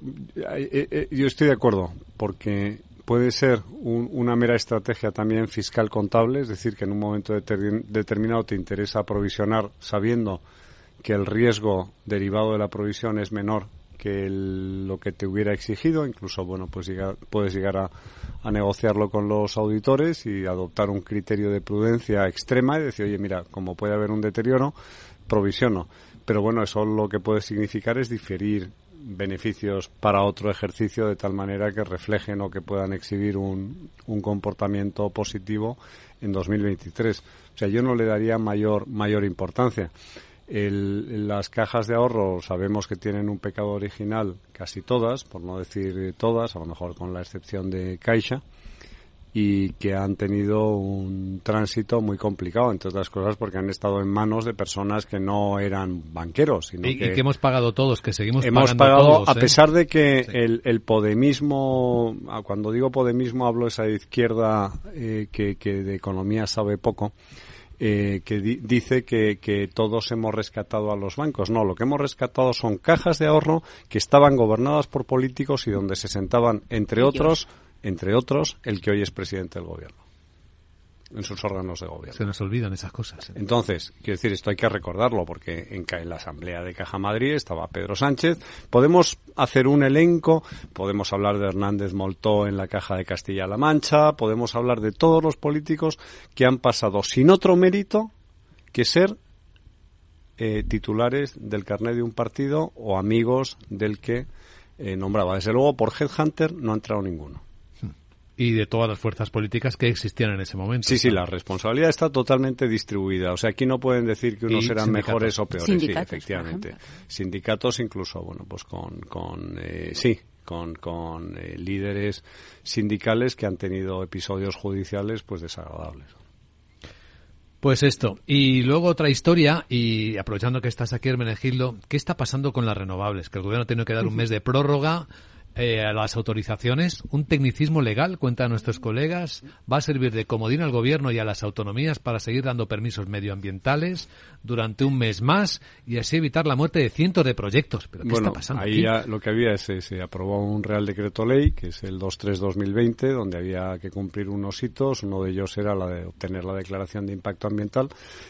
eh, eh, eh, yo estoy de acuerdo, porque puede ser una mera estrategia también fiscal contable, es decir, que en un momento determinado te interesa provisionar sabiendo que el riesgo derivado de la provisión es menor que lo que te hubiera exigido, incluso bueno, pues puedes llegar a, a, negociarlo con los auditores y adoptar un criterio de prudencia extrema y decir, oye, mira, como puede haber un deterioro, provisiono. Pero bueno, eso lo que puede significar es diferir beneficios para otro ejercicio de tal manera que reflejen o que puedan exhibir un, un comportamiento positivo en 2023. O sea, yo no le daría mayor, mayor importancia. Las cajas de ahorro sabemos que tienen un pecado original casi todas, por no decir todas, a lo mejor con la excepción de Caixa, y que han tenido un tránsito muy complicado, entre otras cosas porque han estado en manos de personas que no eran banqueros. Sino y, que, hemos pagado todos, que seguimos hemos pagado, a ¿eh? pesar de que el, el, podemismo, ah, cuando digo podemismo hablo esa izquierda eh, que, que, de economía sabe poco, eh, que dice que, que todos hemos rescatado a los bancos. No, lo que hemos rescatado son cajas de ahorro que estaban gobernadas por políticos y donde se sentaban, entre otros, entre otros, el que hoy es presidente del gobierno. en sus órganos de gobierno. Se nos olvidan esas cosas. ¿eh? Entonces, quiero decir, esto hay que recordarlo porque en, en, la Asamblea de Caja Madrid estaba Pedro Sánchez. Podemos hacer un elenco, podemos hablar de Hernández Moltó en la Caja de Castilla-La Mancha, podemos hablar de todos los políticos que han pasado sin otro mérito que ser eh, titulares del carnet de un partido o amigos del que eh, nombraba. Desde luego, por Headhunter no ha entrado ninguno y de todas las fuerzas políticas que existían en ese momento. Sí, sí, la responsabilidad está totalmente distribuida. O sea, aquí no pueden decir que unos serán mejores o peores. sí, efectivamente. Sindicatos incluso, bueno, pues con, con eh, sí, con, con eh, líderes sindicales que han tenido episodios judiciales pues desagradables. Pues esto. Y luego otra historia, y aprovechando que estás aquí, Hermenegildo, ¿qué está pasando con las renovables? Que el gobierno tiene que dar un mes de prórroga eh, a las autorizaciones, un tecnicismo legal, cuentan nuestros colegas, va a servir de comodín al gobierno y a las autonomías para seguir dando permisos medioambientales durante un mes más y así evitar la muerte de cientos de proyectos. ¿Pero qué está pasando ahí Ya lo que había es, se aprobó un Real Decreto Ley, que es el 23-2020, donde había que cumplir unos hitos. Uno de ellos era la de obtener la declaración de impacto ambiental.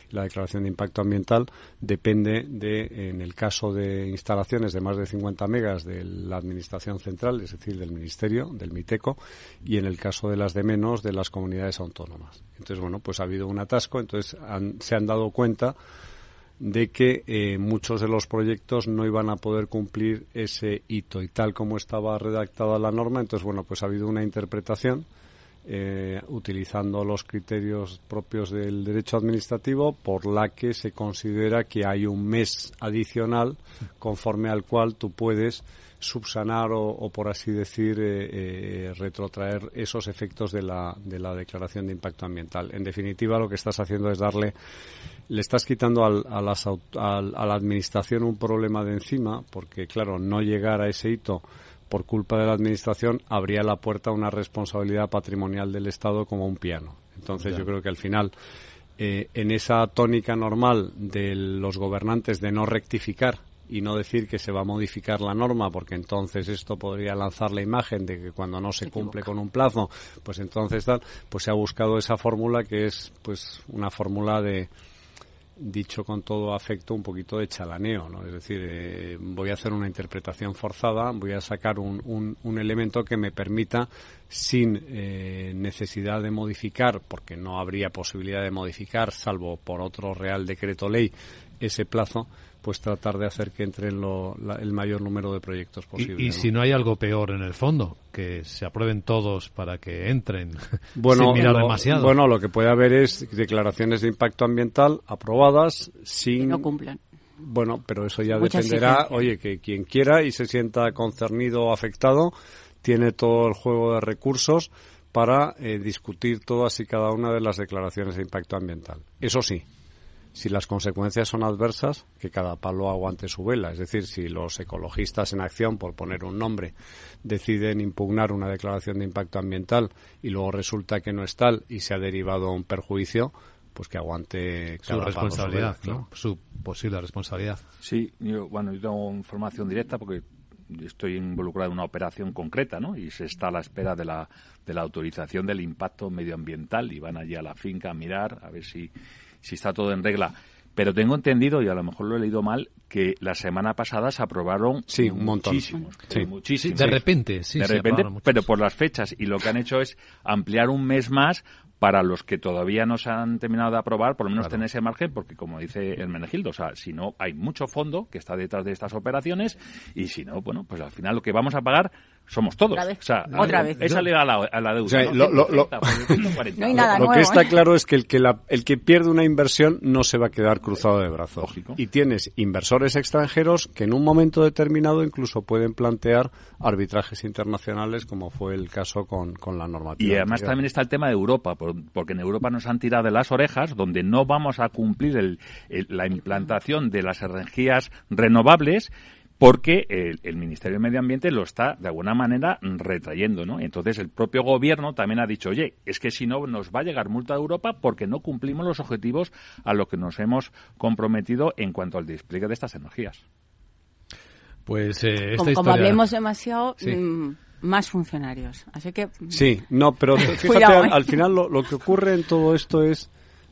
La declaración de impacto ambiental depende de, en el caso de instalaciones de más de 50 megas de la Administración Central, es decir, del Ministerio, del MITECO, y en el caso de las de menos, de las comunidades autónomas. Entonces, bueno, pues ha habido un atasco, entonces se han dado cuenta de que eh, muchos de los proyectos no iban a poder cumplir ese hito y tal como estaba redactada la norma, entonces bueno, pues ha habido una interpretación eh, utilizando los criterios propios del derecho administrativo por la que se considera que hay un mes adicional conforme al cual tú puedes subsanar o, por así decir, eh, eh, retrotraer esos efectos de la, de la declaración de impacto ambiental. En definitiva, lo que estás haciendo es darle, le estás quitando al, a, las, a la administración un problema de encima, porque claro, no llegar a ese hito por culpa de la administración abría la puerta a una responsabilidad patrimonial del Estado como un piano. Entonces, yo creo que al final, eh, en esa tónica normal de los gobernantes de no rectificar y no decir que se va a modificar la norma porque entonces esto podría lanzar la imagen de que cuando no se, cumple con un plazo pues entonces tal pues se ha buscado esa fórmula que es pues una fórmula de dicho con todo afecto un poquito de chalaneo, ¿no? Es decir, eh, voy a hacer una interpretación forzada, voy a sacar un, un, un elemento que me permita, sin eh, necesidad de modificar, porque no habría posibilidad de modificar, salvo por otro Real Decreto Ley, ese plazo, pues tratar de hacer que entren el mayor número de proyectos posible. Y, si no hay algo peor en el fondo, que se aprueben todos para que entren [laughs] bueno, sin mirar demasiado. Bueno, lo que puede haber es declaraciones de impacto ambiental aprobadas sin... Que no cumplan. Bueno, pero eso ya dependerá, oye, que quien quiera y se sienta concernido o afectado tiene todo el juego de recursos para eh, discutir todas y cada una de las declaraciones de impacto ambiental. Eso sí, si las consecuencias son adversas, que cada palo aguante su vela. Es decir, si los ecologistas en acción, por poner un nombre, deciden impugnar una declaración de impacto ambiental y luego resulta que no es tal y se ha derivado un perjuicio, pues que aguante su responsabilidad, su, posible responsabilidad. Sí, yo, bueno, yo tengo información directa porque estoy involucrado en una operación concreta, ¿no? Y se está a la espera de la, de la autorización del impacto medioambiental y van allí a la finca a mirar a ver si si está todo en regla. Pero tengo entendido, y a lo mejor lo he leído mal, que la semana pasada se aprobaron sí, un montón. muchísimos. Sí. muchísimos. de repente, sí. De repente, pero por las fechas. Y lo que han hecho es ampliar un mes más para los que todavía no se han terminado de aprobar, por lo menos tener ese margen, porque como dice el Menegildo, o sea, si no, hay mucho fondo que está detrás de estas operaciones y si no, bueno, pues al final lo que vamos a pagar somos todos. Otra vez. O sea, Otra vez. Esa le da a la, deuda. lo, que está ¿eh? claro es que el que, la, el que pierde una inversión no se va a quedar cruzado de brazos. Y tienes inversores extranjeros que en un momento determinado incluso pueden plantear arbitrajes internacionales, como fue el caso con, con la normativa. Y además también está el tema de Europa, porque en Europa nos han tirado de las orejas, donde no vamos a cumplir el, la implantación de las energías renovables porque el, Ministerio de Medio Ambiente lo está de alguna manera retrayendo, ¿no? Entonces el propio gobierno también ha dicho, oye, es que si no nos va a llegar multa de Europa porque no cumplimos los objetivos a los que nos hemos comprometido en cuanto al despliegue de estas energías. Pues eh, como, hablemos demasiado, mm, más funcionarios. Así que. Sí, no, pero [laughs] fíjate, ¿eh? al, final lo, lo, que ocurre en todo esto es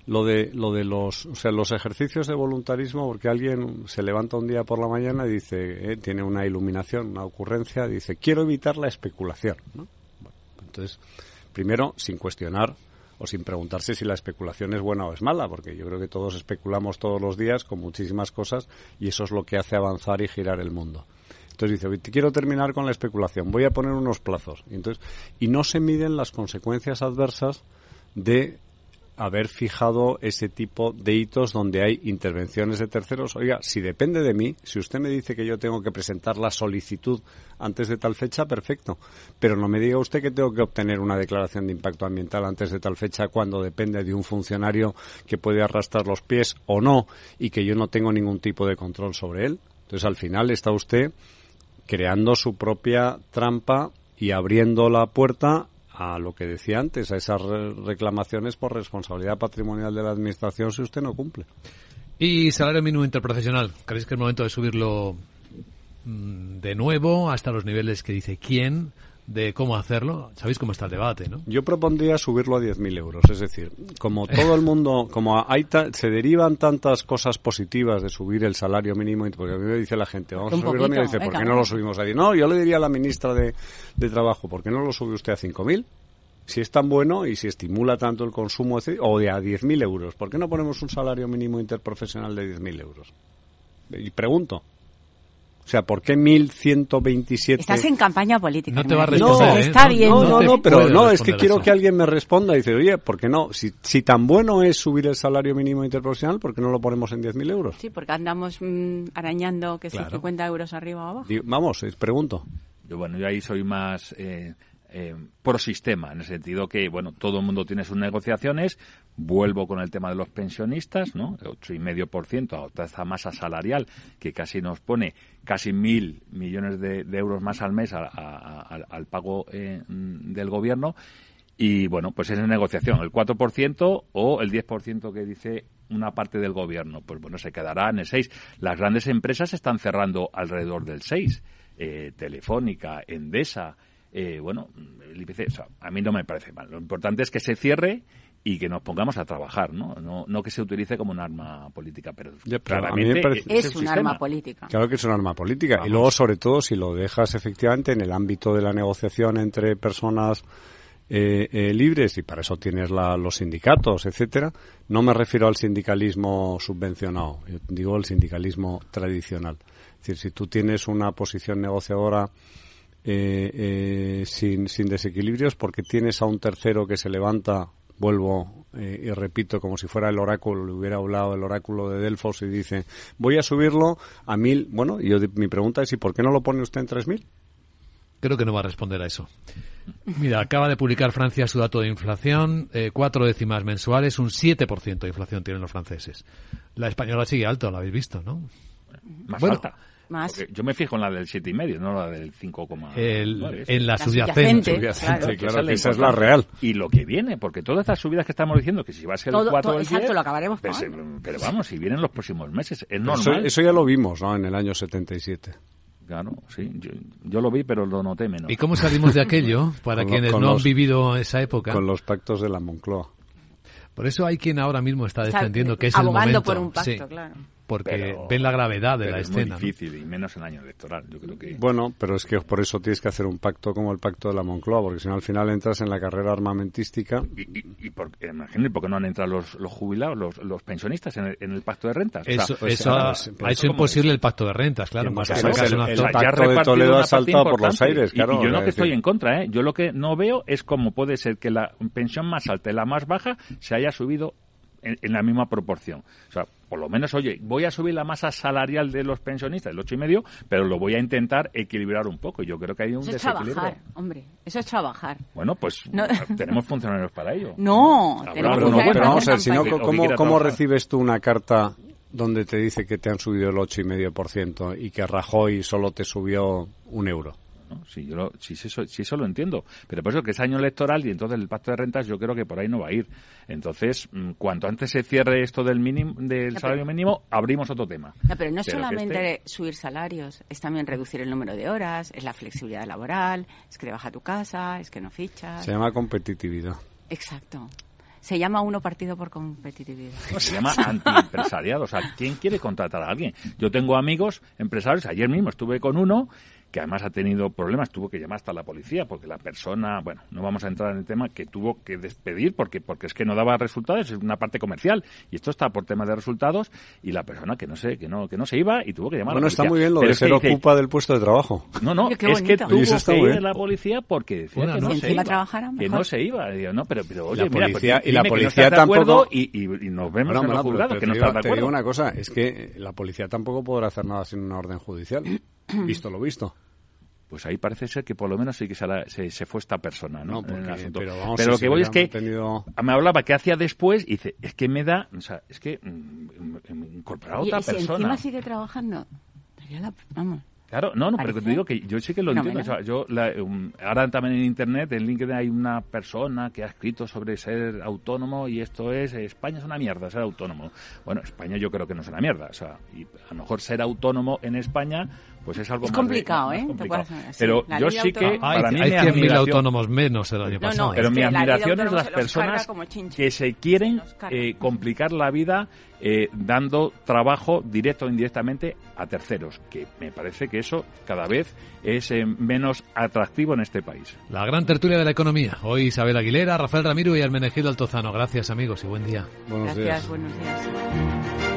lo de lo de los o sea los ejercicios de voluntarismo porque alguien se levanta un día por la mañana y dice eh, tiene una iluminación una ocurrencia dice quiero evitar la especulación ¿no? entonces primero sin cuestionar o sin preguntarse si la especulación es buena o es mala, porque yo creo que todos especulamos todos los días con muchísimas cosas y eso es lo que hace avanzar y girar el mundo. Entonces dice, quiero terminar con la especulación, voy a poner unos plazos. Y, entonces, y no se miden las consecuencias adversas de haber fijado ese tipo de hitos donde hay intervenciones de terceros. Oiga, si depende de mí, si usted me dice que yo tengo que presentar la solicitud antes de tal fecha, perfecto. Pero no me diga usted que tengo que obtener una declaración de impacto ambiental antes de tal fecha cuando depende de un funcionario que puede arrastrar los pies o no y que yo no tengo ningún tipo de control sobre él. Entonces, al final está usted creando su propia trampa y abriendo la puerta a lo que decía antes, a esas reclamaciones por responsabilidad patrimonial de la Administración si usted no cumple. Y salario mínimo interprofesional, ¿creéis que es el momento de subirlo mm, de nuevo hasta los niveles que dice quién? De cómo hacerlo. Sabéis cómo está el debate, ¿no? Yo propondría subirlo a 10.000 euros. Es decir, como todo el mundo, como hay se derivan tantas cosas positivas de subir el salario mínimo, porque a mí me dice la gente, vamos a subirlo, y dice, ¿por qué no lo subimos a 10? No, yo le diría a la ministra de, de Trabajo, ¿por qué no lo sube usted a 5.000? Si es tan bueno y si estimula tanto el consumo, o de a 10.000 euros, ¿por qué no ponemos un salario mínimo interprofesional de 10.000 euros? Y pregunto, o sea, ¿por qué 1127? Estás en campaña política. No te va a responder. No, ¿eh? está bien. No, no, no, pero no, es que quiero que alguien me responda y dice, oye, ¿por qué no? Si, si tan bueno es subir el salario mínimo interprofesional, ¿por qué no lo ponemos en 10.000 euros? Sí, porque andamos mm, arañando que claro. 50 euros arriba o abajo. vamos, pregunto. Yo, bueno, yo ahí soy más... Eh, eh, pro sistema, en el sentido que, bueno, todo el mundo tiene sus negociaciones. Vuelvo con el tema de los pensionistas, ¿no? 8,5% a tasa masa salarial, que casi nos pone casi mil millones de, euros más al mes al pago eh, del gobierno. Y bueno, pues es en negociación, el 4% o el 10% que dice una parte del gobierno. Pues bueno, se quedará en el 6%. Las grandes empresas están cerrando alrededor del 6%. Eh, Telefónica, Endesa, eh, bueno, el IPC, a mí no me parece mal. Lo importante es que se cierre y que nos pongamos a trabajar, ¿no? No, que se utilice como un arma política, pero, claramente es, un, arma política. Claro que es un arma política. Y luego, sobre todo, si lo dejas efectivamente en el ámbito de la negociación entre personas eh, eh, libres, y para eso tienes los sindicatos, etcétera, no me refiero al sindicalismo subvencionado, yo digo el sindicalismo tradicional. Es decir, si tú tienes una posición negociadora eh, eh, sin, sin desequilibrios porque tienes a un tercero que se levanta vuelvo eh, y repito como si fuera el oráculo, le hubiera hablado el oráculo de Delfos y dice, voy a subirlo a mil. Bueno, yo mi pregunta es, ¿y por qué no lo pone usted en tres mil? Creo que no va a responder a eso. Mira, acaba de publicar Francia su dato de inflación, cuatro décimas mensuales, un 7% de inflación tienen los franceses. La española sigue alto, lo habéis visto, ¿no? Más alta yo me fijo en la del 7,5, no la del 5,9. En la, subyacente. claro, esa es la real. Y lo que viene, porque todas estas subidas que estamos diciendo, que si va a ser el 4 o el 10... lo acabaremos pues, Pero vamos, si vienen los próximos meses, es normal. Eso, ya lo vimos, ¿no?, en el año 77. Claro, sí, yo, lo vi, pero lo noté menos. ¿Y cómo salimos de aquello, [laughs] para quienes no han vivido esa época? Con los pactos de la Moncloa. Por eso hay quien ahora mismo está defendiendo que es el momento. por un pacto, claro porque ven la gravedad de la escena. Es muy difícil y menos en año electoral, yo creo que. Bueno, pero es que por eso tienes que hacer un pacto como el pacto de la Moncloa, porque si no al final entras en la carrera armamentística. Y, y, y por, ¿por qué no han entrado los, los jubilados, los, pensionistas en el, pacto de rentas? Eso, eso ha, hecho imposible el pacto de rentas, claro. Más el, pacto de Toledo ha saltado por los aires, claro. Y, yo no que estoy en contra, ¿eh? Yo lo que no veo es cómo puede ser que la pensión más alta y la más baja se haya subido en, la misma proporción. O sea, por lo menos, oye, voy a subir la masa salarial de los pensionistas, el ocho y medio, pero lo voy a intentar equilibrar un poco. Yo creo que hay un eso desequilibrio. Es trabajar, hombre, eso es trabajar. Bueno, pues [laughs] tenemos funcionarios para ello. No, tenemos pero, pero vamos a ver, si no, ¿cómo, ¿cómo recibes tú una carta donde te dice que te han subido el ocho y medio por ciento y que Rajoy solo te subió un euro? ¿No? Si, yo lo, si, eso, si eso lo entiendo. Pero por eso que es año electoral y entonces el pacto de rentas yo creo que por ahí no va a ir. Entonces, mm, cuanto antes se cierre esto del mínimo del salario mínimo, abrimos otro tema. No, pero no es solamente subir salarios, es también reducir el número de horas, es la flexibilidad laboral, es que te baja tu casa, es que no fichas. Se llama competitividad. Exacto. Se llama uno partido por competitividad. [laughs] se llama antiempresariado. O sea, ¿quién quiere contratar a alguien? Yo tengo amigos empresarios, ayer mismo estuve con uno que además ha tenido problemas, tuvo que llamar hasta la policía porque la persona, bueno, no vamos a entrar en el tema, que tuvo que despedir porque porque es que no daba resultados, es una parte comercial y esto está por tema de resultados y la persona que no sé, que no que no se iba y tuvo que llamar a la policía. está muy bien lo de ser ocupa del puesto de trabajo. No, no, es que tuvo que ir a la policía porque decía que no, se iba, que no se iba, no, pero pero oye, la mira, policía, pues, y la policía tampoco y, y, nos vemos en los juzgados que no está de acuerdo. Te digo una cosa, es que la policía tampoco podrá hacer nada sin una orden judicial, [clears throat] visto lo visto pues ahí parece ser que por lo menos sí que se, se, fue esta persona, ¿no? pero, lo que voy es que me hablaba que hacía después y dice, es que me da, o sea, es que mm, incorporar a otra persona. Si encima sigue trabajando, vamos. Claro, no, no, pero te digo que yo sí que lo entiendo. O sea, yo um, ahora también en internet, en LinkedIn hay una persona que ha escrito sobre ser autónomo y esto es España es una mierda ser autónomo. Bueno, España yo creo que no es una mierda. O sea, y a lo mejor ser autónomo en España pues es algo es complicado, ¿eh? Pero yo sí que para mí hay 100.000 autónomos menos el año pasado. pero mi admiración es las personas que se quieren eh, complicar la vida eh, dando trabajo directo o indirectamente a terceros, que me parece que eso cada vez es eh, menos atractivo en este país. La gran tertulia de la economía. Hoy Isabel Aguilera, Rafael Ramiro y Almenegido Altozano. Gracias amigos y buen día. Buenos Gracias, buenos días.